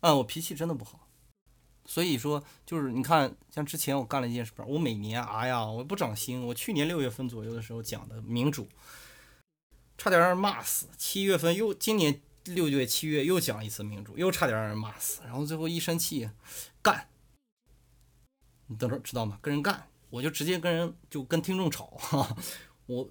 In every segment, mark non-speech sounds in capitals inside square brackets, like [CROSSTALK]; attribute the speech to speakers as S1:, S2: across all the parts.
S1: 啊，我脾气真的不好。所以说，就是你看，像之前我干了一件事，我每年，哎呀，我不长心。我去年六月份左右的时候讲的民主，差点让人骂死。七月份又，今年六月、七月又讲一次民主，又差点让人骂死。然后最后一生气，干，你等着知道吗？跟人干，我就直接跟人就跟听众吵。[LAUGHS] 我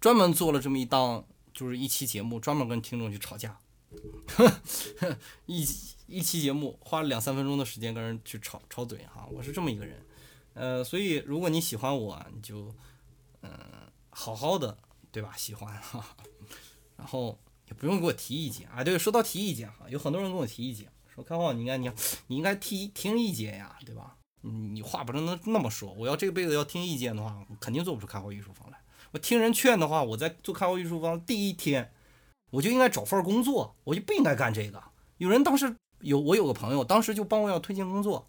S1: 专门做了这么一档，就是一期节目，专门跟听众去吵架。[LAUGHS] 一一期节目花了两三分钟的时间跟人去吵吵嘴哈，我是这么一个人，呃，所以如果你喜欢我，你就嗯好好的对吧？喜欢哈，然后也不用给我提意见啊。对，说到提意见哈，有很多人跟我提意见，说开话你应该你你应该提听意见呀，对吧？你话不能那么说，我要这辈子要听意见的话，肯定做不出开花艺术坊来。我听人劝的话，我在做开花艺术坊第一天。我就应该找份工作，我就不应该干这个。有人当时有我有个朋友，当时就帮我要推荐工作，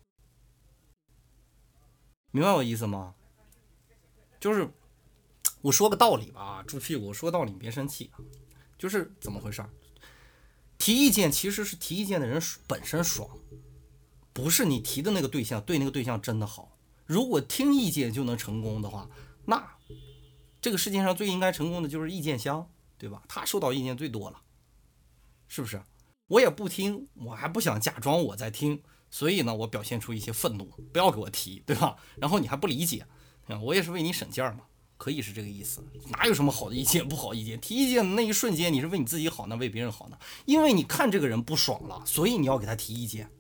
S1: 明白我意思吗？就是我说个道理吧，猪屁股，我说道理你别生气。就是怎么回事？提意见其实是提意见的人本身爽，不是你提的那个对象对那个对象真的好。如果听意见就能成功的话，那这个世界上最应该成功的就是意见箱。对吧？他收到意见最多了，是不是？我也不听，我还不想假装我在听，所以呢，我表现出一些愤怒，不要给我提，对吧？然后你还不理解，我也是为你省劲儿嘛，可以是这个意思。哪有什么好的意见、不好意见？提意见的那一瞬间，你是为你自己好，呢，为别人好呢？因为你看这个人不爽了，所以你要给他提意见。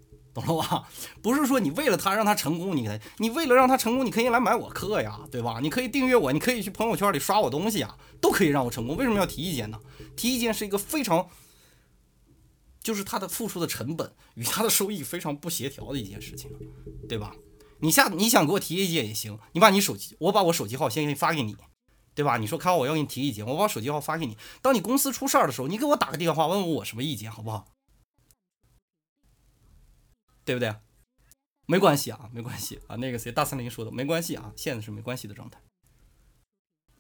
S1: 懂了吧？[LAUGHS] 不是说你为了他让他成功，你给他，你为了让他成功，你可以来买我课呀，对吧？你可以订阅我，你可以去朋友圈里刷我东西啊，都可以让我成功。为什么要提意见呢？提意见是一个非常，就是他的付出的成本与他的收益非常不协调的一件事情，对吧？你下你想给我提意见也行，你把你手机，我把我手机号先给你发给你，对吧？你说看我要给你提意见，我把手机号发给你，当你公司出事儿的时候，你给我打个电话问问我什么意见，好不好？对不对？没关系啊，没关系啊。那个谁，大森林说的没关系啊，现在是没关系的状态，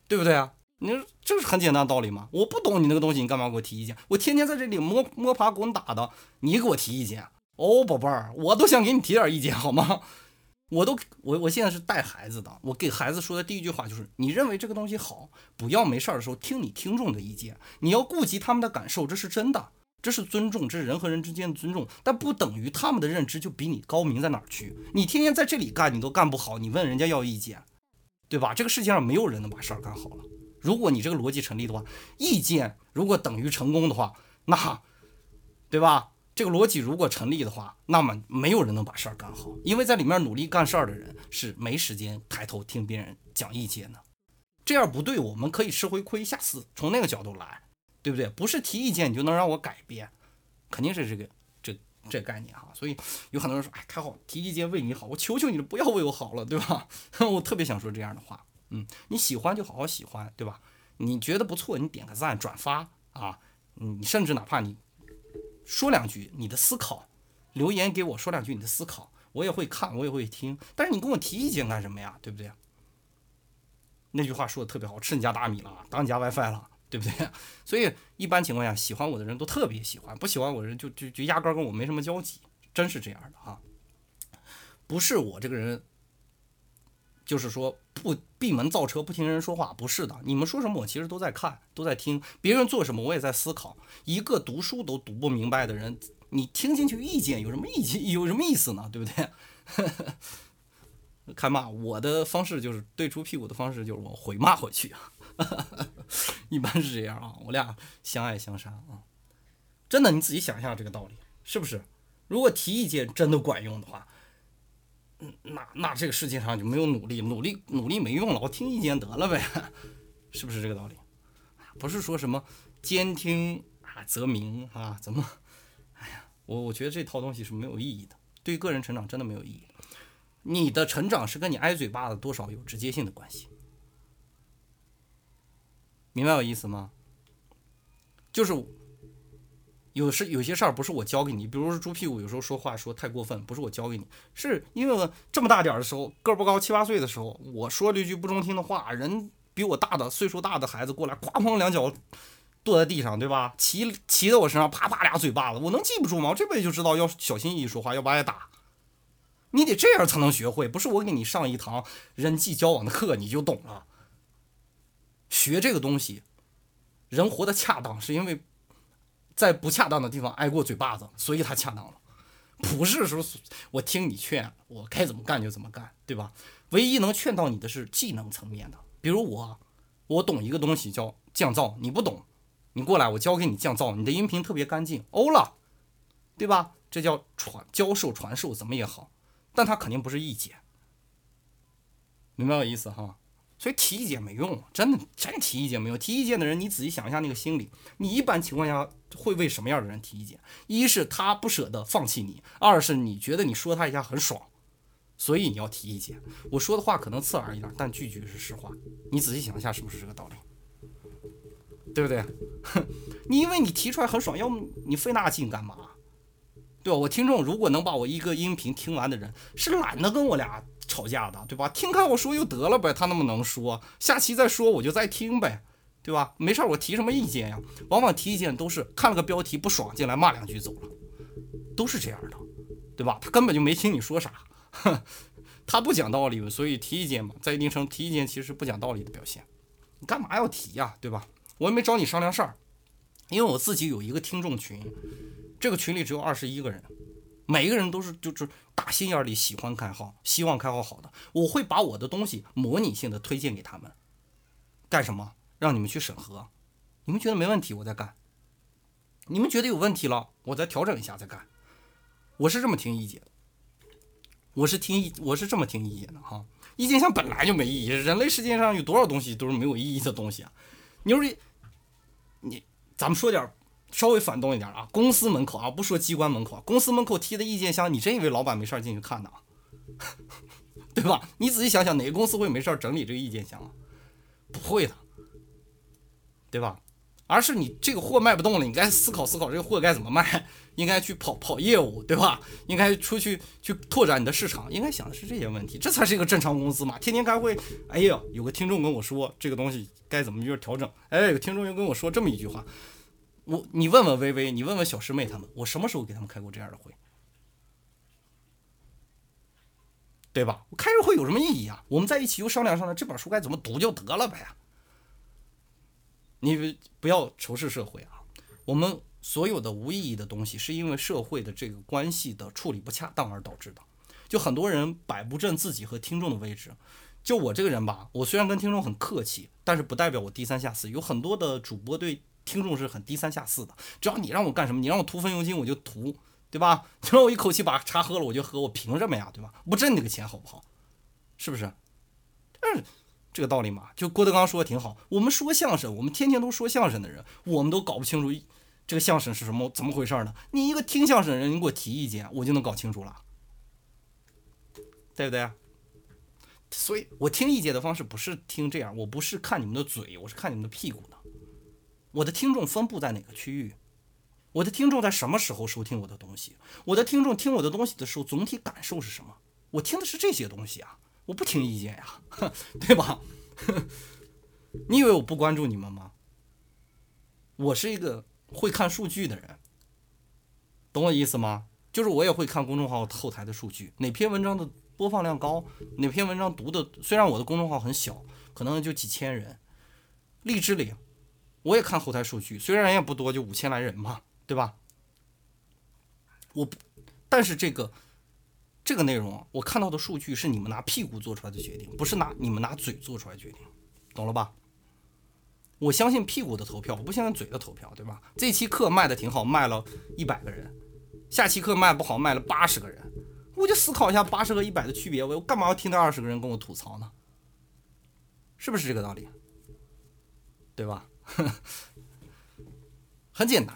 S1: 对不对啊？你说这是很简单的道理吗？我不懂你那个东西，你干嘛给我提意见？我天天在这里摸摸爬滚打的，你给我提意见？哦，宝贝儿，我都想给你提点意见，好吗？[LAUGHS] 我都我我现在是带孩子的，我给孩子说的第一句话就是：你认为这个东西好，不要没事儿的时候听你听众的意见，你要顾及他们的感受，这是真的。这是尊重，这是人和人之间的尊重，但不等于他们的认知就比你高明在哪儿去。你天天在这里干，你都干不好，你问人家要意见，对吧？这个世界上没有人能把事儿干好了。如果你这个逻辑成立的话，意见如果等于成功的话，那，对吧？这个逻辑如果成立的话，那么没有人能把事儿干好，因为在里面努力干事儿的人是没时间抬头听别人讲意见的。这样不对，我们可以吃回亏，下次从那个角度来。对不对？不是提意见你就能让我改变，肯定是这个这这概念哈。所以有很多人说，哎，开好提意见为你好，我求求你了，不要为我好了，对吧？[LAUGHS] 我特别想说这样的话，嗯，你喜欢就好好喜欢，对吧？你觉得不错，你点个赞转发啊，你甚至哪怕你说两句你的思考，留言给我说两句你的思考，我也会看，我也会听。但是你跟我提意见干什么呀？对不对？那句话说的特别好，吃你家大米了，当你家 WiFi 了。对不对？[LAUGHS] 所以一般情况下，喜欢我的人都特别喜欢，不喜欢我的人就就就压根跟我没什么交集，真是这样的哈。不是我这个人，就是说不闭门造车，不听人说话，不是的。你们说什么，我其实都在看，都在听；别人做什么，我也在思考。一个读书都读不明白的人，你听进去意见有什么意见？有什么意思呢？对不对？[LAUGHS] 开骂，我的方式就是对出屁股的方式就是我回骂回去啊。[LAUGHS] 一般是这样啊，我俩相爱相杀啊，真的，你自己想一下这个道理，是不是？如果提意见真的管用的话，嗯，那那这个世界上就没有努力，努力努力没用了，我听意见得了呗，[LAUGHS] 是不是这个道理？不是说什么兼听啊则明啊，怎么？哎呀，我我觉得这套东西是没有意义的，对个人成长真的没有意义。你的成长是跟你挨嘴巴子多少有直接性的关系。明白我意思吗？就是有事有些事儿不是我教给你，比如说猪屁股有时候说话说太过分，不是我教给你，是因为这么大点儿的时候，个儿不高，七八岁的时候，我说了一句不中听的话，人比我大的岁数大的孩子过来，哐哐两脚跺在地上，对吧？骑骑在我身上，啪啪俩嘴巴子，我能记不住吗？我这辈子就知道要小心翼翼说话，要不挨打。你得这样才能学会，不是我给你上一堂人际交往的课你就懂了。学这个东西，人活得恰当，是因为在不恰当的地方挨过嘴巴子，所以他恰当了。不是说我听你劝，我该怎么干就怎么干，对吧？唯一能劝到你的是技能层面的，比如我，我懂一个东西叫降噪，你不懂，你过来我教给你降噪，你的音频特别干净，欧了，对吧？这叫传教授传授怎么也好，但他肯定不是意见，明白我意思哈？所以提意见没用，真的真提意见没用。提意见的人，你仔细想一下那个心理，你一般情况下会为什么样的人提意见？一是他不舍得放弃你，二是你觉得你说他一下很爽，所以你要提意见。我说的话可能刺耳一点，但句句是实话。你仔细想一下，是不是这个道理？对不对？哼 [LAUGHS] 你因为你提出来很爽，要么你费那劲干嘛？对吧？我听众如果能把我一个音频听完的人，是懒得跟我俩。吵架的，对吧？听看我说就得了呗，他那么能说，下期再说我就再听呗，对吧？没事儿，我提什么意见呀？往往提意见都是看了个标题不爽进来骂两句走了，都是这样的，对吧？他根本就没听你说啥，[LAUGHS] 他不讲道理，所以提意见嘛，在一定程度提意见其实是不讲道理的表现。你干嘛要提呀，对吧？我又没找你商量事儿，因为我自己有一个听众群，这个群里只有二十一个人。每一个人都是就是打心眼里喜欢开号，希望开号好的。我会把我的东西模拟性的推荐给他们，干什么？让你们去审核。你们觉得没问题，我再干。你们觉得有问题了，我再调整一下再干。我是这么听意见。我是听意，我是这么听意见的哈。意见箱本来就没意义，人类世界上有多少东西都是没有意义的东西啊？你说你，咱们说点。稍微反动一点啊，公司门口啊，不说机关门口啊，公司门口贴的意见箱，你真以为老板没事进去看呢？[LAUGHS] 对吧？你仔细想想，哪个公司会没事整理这个意见箱啊？不会的，对吧？而是你这个货卖不动了，你该思考思考这个货该怎么卖，[LAUGHS] 应该去跑跑业务，对吧？应该出去去拓展你的市场，应该想的是这些问题，这才是一个正常公司嘛。天天开会，哎呀，有个听众跟我说这个东西该怎么就是调整，哎，有听众又跟我说这么一句话。我，你问问微微，你问问小师妹他们，我什么时候给他们开过这样的会？对吧？我开这会有什么意义啊？我们在一起又商量商量这本书该怎么读就得了呗。你不要仇视社会啊！我们所有的无意义的东西，是因为社会的这个关系的处理不恰当而导致的。就很多人摆不正自己和听众的位置。就我这个人吧，我虽然跟听众很客气，但是不代表我低三下四。有很多的主播对。听众是很低三下四的，只要你让我干什么，你让我涂风油精我就涂，对吧？你让我一口气把茶喝了我就喝，我凭什么呀，对吧？不挣你个钱好不好？是不是？嗯，这个道理嘛。就郭德纲说的挺好，我们说相声，我们天天都说相声的人，我们都搞不清楚这个相声是什么怎么回事呢？你一个听相声的人，你给我提意见，我就能搞清楚了，对不对？所以我听意见的方式不是听这样，我不是看你们的嘴，我是看你们的屁股的。我的听众分布在哪个区域？我的听众在什么时候收听我的东西？我的听众听我的东西的时候，总体感受是什么？我听的是这些东西啊，我不听意见呀，[LAUGHS] 对吧？[LAUGHS] 你以为我不关注你们吗？我是一个会看数据的人，懂我意思吗？就是我也会看公众号后台的数据，哪篇文章的播放量高，哪篇文章读的，虽然我的公众号很小，可能就几千人，荔枝里。我也看后台数据，虽然人也不多，就五千来人嘛，对吧？我，但是这个这个内容，我看到的数据是你们拿屁股做出来的决定，不是拿你们拿嘴做出来决定，懂了吧？我相信屁股的投票，我不相信嘴的投票，对吧？这期课卖的挺好，卖了一百个人，下期课卖不好，卖了八十个人，我就思考一下八十和一百的区别，我干嘛要听那二十个人跟我吐槽呢？是不是这个道理？对吧？[LAUGHS] 很简单，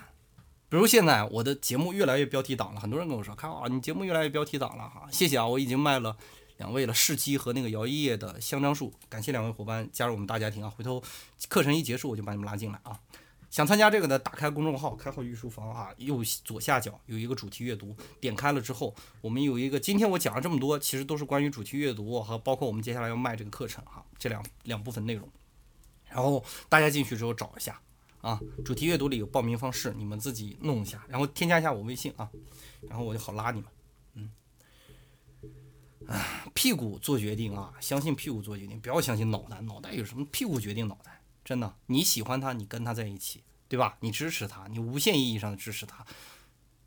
S1: 比如现在我的节目越来越标题党了，很多人跟我说：“看啊，你节目越来越标题党了哈。”谢谢啊，我已经卖了两位了，世基和那个摇一叶的香樟树，感谢两位伙伴加入我们大家庭啊！回头课程一结束，我就把你们拉进来啊。想参加这个的，打开公众号“开号御书房”啊，右左下角有一个主题阅读，点开了之后，我们有一个今天我讲了这么多，其实都是关于主题阅读和包括我们接下来要卖这个课程哈，这两两部分内容。然后大家进去之后找一下，啊。主题阅读里有报名方式，你们自己弄一下，然后添加一下我微信啊，然后我就好拉你们。嗯，哎，屁股做决定啊，相信屁股做决定，不要相信脑袋，脑袋有什么屁股决定脑袋？真的，你喜欢他，你跟他在一起，对吧？你支持他，你无限意义上的支持他。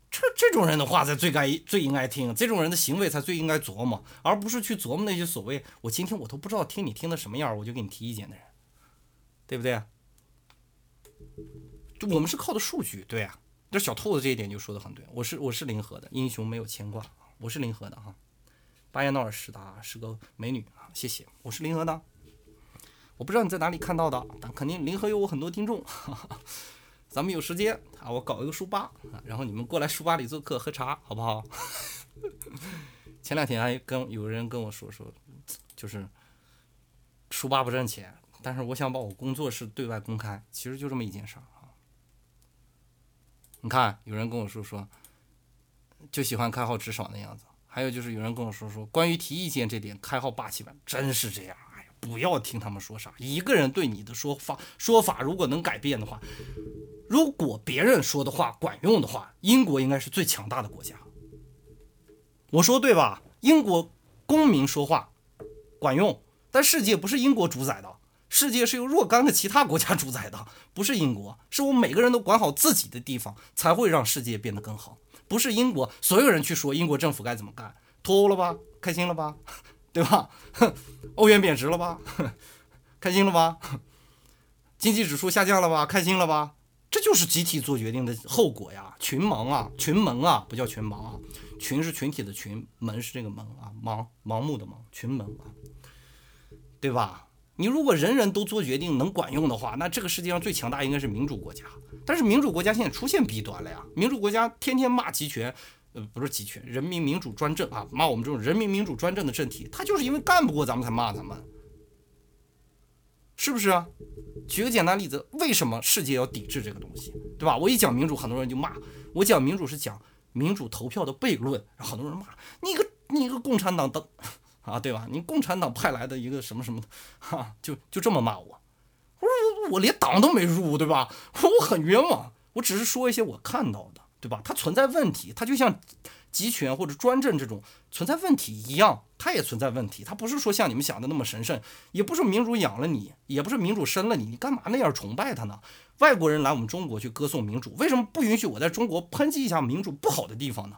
S1: 这这种人的话才最该最应该听，这种人的行为才最应该琢磨，而不是去琢磨那些所谓我今天我都不知道听你听的什么样，我就给你提意见的人，对不对？就我们是靠的数据，对啊。这小兔子这一点就说的很对，我是我是临河的英雄没有牵挂，我是临河的哈。巴彦淖尔石达是个美女啊，谢谢，我是临河的。我不知道你在哪里看到的，但肯定临河有我很多听众。[LAUGHS] 咱们有时间啊，我搞一个书吧，然后你们过来书吧里做客喝茶，好不好？[LAUGHS] 前两天还跟有人跟我说说，就是书吧不挣钱，但是我想把我工作室对外公开，其实就这么一件事儿啊。你看，有人跟我说说，就喜欢开号直爽的样子，还有就是有人跟我说说，关于提意见这点，开号霸气版，真是这样。哎呀不要听他们说啥。一个人对你的说法说法，如果能改变的话，如果别人说的话管用的话，英国应该是最强大的国家。我说对吧？英国公民说话管用，但世界不是英国主宰的，世界是由若干个其他国家主宰的，不是英国。是我们每个人都管好自己的地方，才会让世界变得更好。不是英国所有人去说英国政府该怎么干，脱欧了吧？开心了吧？[LAUGHS] 对吧？[LAUGHS] 欧元贬值了吧？[LAUGHS] 开心了吧？经济指数下降了吧？开心了吧？这就是集体做决定的后果呀！群盲啊，群盲啊，不叫群盲啊，群是群体的群，盲是这个盲啊，盲盲目的盲，群盲啊，对吧？你如果人人都做决定能管用的话，那这个世界上最强大应该是民主国家。但是民主国家现在出现弊端了呀！民主国家天天骂集权。呃，不是集权，人民民主专政啊！骂我们这种人民民主专政的政体，他就是因为干不过咱们才骂咱们，是不是？举个简单例子，为什么世界要抵制这个东西，对吧？我一讲民主，很多人就骂我讲民主是讲民主投票的悖论，很多人骂你个你个共产党的啊，对吧？你共产党派来的一个什么什么的，哈，就就这么骂我，我说我我连党都没入，对吧？我很冤枉，我只是说一些我看到的。对吧？它存在问题，它就像集权或者专政这种存在问题一样，它也存在问题。它不是说像你们想的那么神圣，也不是民主养了你，也不是民主生了你，你干嘛那样崇拜它呢？外国人来我们中国去歌颂民主，为什么不允许我在中国抨击一下民主不好的地方呢？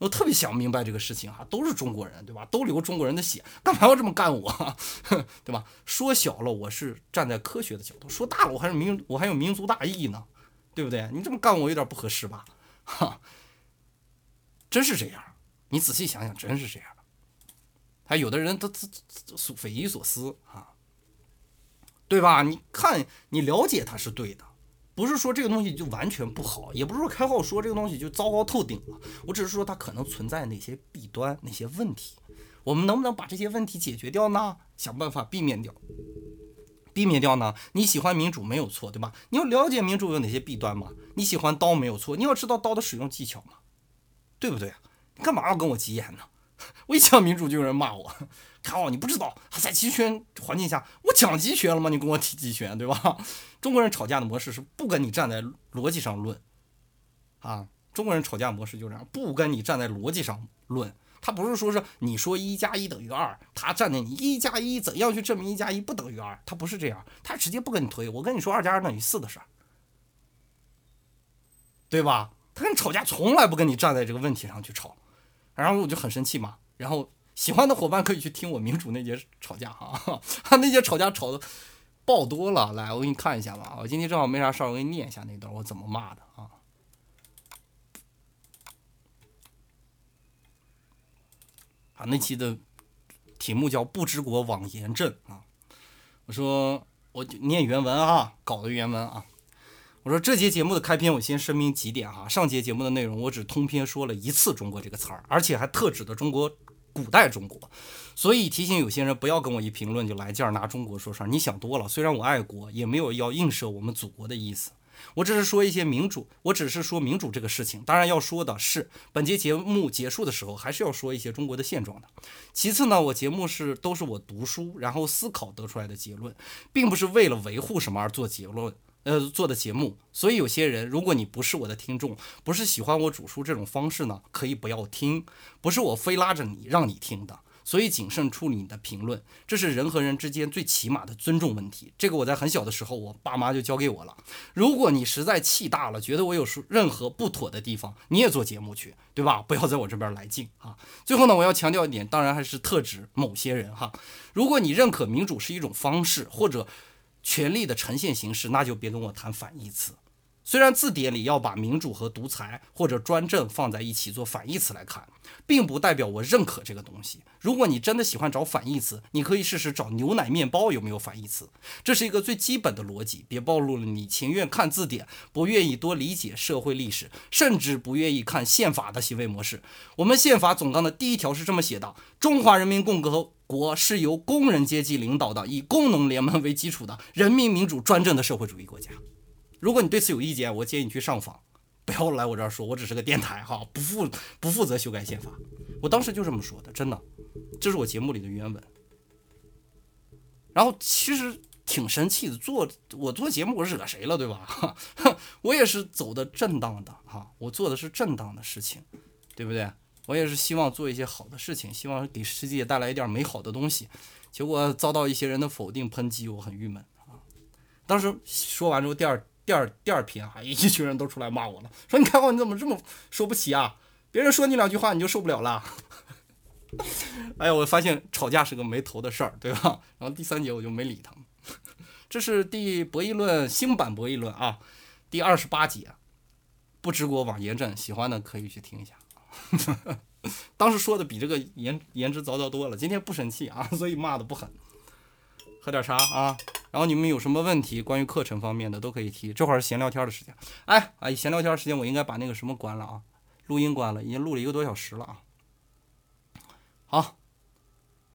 S1: 我特别想明白这个事情哈，都是中国人，对吧？都流中国人的血，干嘛要这么干我？[LAUGHS] 对吧？说小了我是站在科学的角度，说大了我还是民我还有民族大义呢，对不对？你这么干我有点不合适吧？哈，真是这样，你仔细想想，真是这样。还有的人他他所匪夷所思啊，对吧？你看，你了解他是对的，不是说这个东西就完全不好，也不是说开号说这个东西就糟糕透顶了。我只是说它可能存在哪些弊端、哪些问题，我们能不能把这些问题解决掉呢？想办法避免掉。避免掉呢？你喜欢民主没有错，对吧？你要了解民主有哪些弊端嘛？你喜欢刀没有错，你要知道刀的使用技巧嘛，对不对？你干嘛要跟我急眼呢？[LAUGHS] 我一讲民主就有人骂我，靠，你不知道在集权环境下，我讲集权了吗？你跟我提集权，对吧？中国人吵架的模式是不跟你站在逻辑上论啊，中国人吵架模式就这样，不跟你站在逻辑上论。他不是说是你说一加一等于二，他站在你一加一怎样去证明一加一不等于二，他不是这样，他直接不跟你推。我跟你说二加二等于四的事儿，对吧？他跟你吵架从来不跟你站在这个问题上去吵，然后我就很生气嘛。然后喜欢的伙伴可以去听我民主那节吵架哈，[LAUGHS] 那节吵架吵的爆多了。来，我给你看一下吧。我今天正好没啥事儿，我给你念一下那段我怎么骂的啊。啊，那期的题目叫“不知国枉严正”啊。我说，我就念原文啊，搞的原文啊。我说，这节节目的开篇，我先声明几点哈。上节节目的内容，我只通篇说了一次“中国”这个词儿，而且还特指的中国古代中国。所以提醒有些人不要跟我一评论就来劲儿拿中国说事儿，你想多了。虽然我爱国，也没有要映射我们祖国的意思。我只是说一些民主，我只是说民主这个事情。当然要说的是，本节节目结束的时候，还是要说一些中国的现状的。其次呢，我节目是都是我读书然后思考得出来的结论，并不是为了维护什么而做结论呃做的节目，所以有些人，如果你不是我的听众，不是喜欢我主书这种方式呢，可以不要听，不是我非拉着你让你听的。所以谨慎处理你的评论，这是人和人之间最起码的尊重问题。这个我在很小的时候，我爸妈就教给我了。如果你实在气大了，觉得我有任何不妥的地方，你也做节目去，对吧？不要在我这边来劲啊！最后呢，我要强调一点，当然还是特指某些人哈。如果你认可民主是一种方式或者权力的呈现形式，那就别跟我谈反义词。虽然字典里要把民主和独裁或者专政放在一起做反义词来看，并不代表我认可这个东西。如果你真的喜欢找反义词，你可以试试找牛奶面包有没有反义词，这是一个最基本的逻辑。别暴露了你情愿看字典，不愿意多理解社会历史，甚至不愿意看宪法的行为模式。我们宪法总纲的第一条是这么写的：中华人民共和国是由工人阶级领导的，以工农联盟为基础的人民民主专政的社会主义国家。如果你对此有意见，我建议你去上访，不要来我这儿说，我只是个电台哈，不负不负责修改宪法。我当时就这么说的，真的，这是我节目里的原文。然后其实挺生气的，做我做节目我惹谁了对吧？[LAUGHS] 我也是走的正当的哈，我做的是正当的事情，对不对？我也是希望做一些好的事情，希望给世界带来一点美好的东西，结果遭到一些人的否定抨击，我很郁闷啊。当时说完之后，第二。第二第二篇啊，[LAUGHS] 一群人都出来骂我了，说你开话你怎么这么说不起啊？别人说你两句话你就受不了了。[LAUGHS] 哎呀，我发现吵架是个没头的事儿，对吧？然后第三节我就没理他们。[LAUGHS] 这是第博弈论新版博弈论啊，第二十八节，不知国网严正，喜欢的可以去听一下。[LAUGHS] 当时说的比这个言言之凿凿多了，今天不生气啊，所以骂的不狠。喝点茶啊。然后你们有什么问题，关于课程方面的都可以提。这会儿是闲聊天的时间，哎，哎，闲聊天时间我应该把那个什么关了啊，录音关了，已经录了一个多小时了啊。好。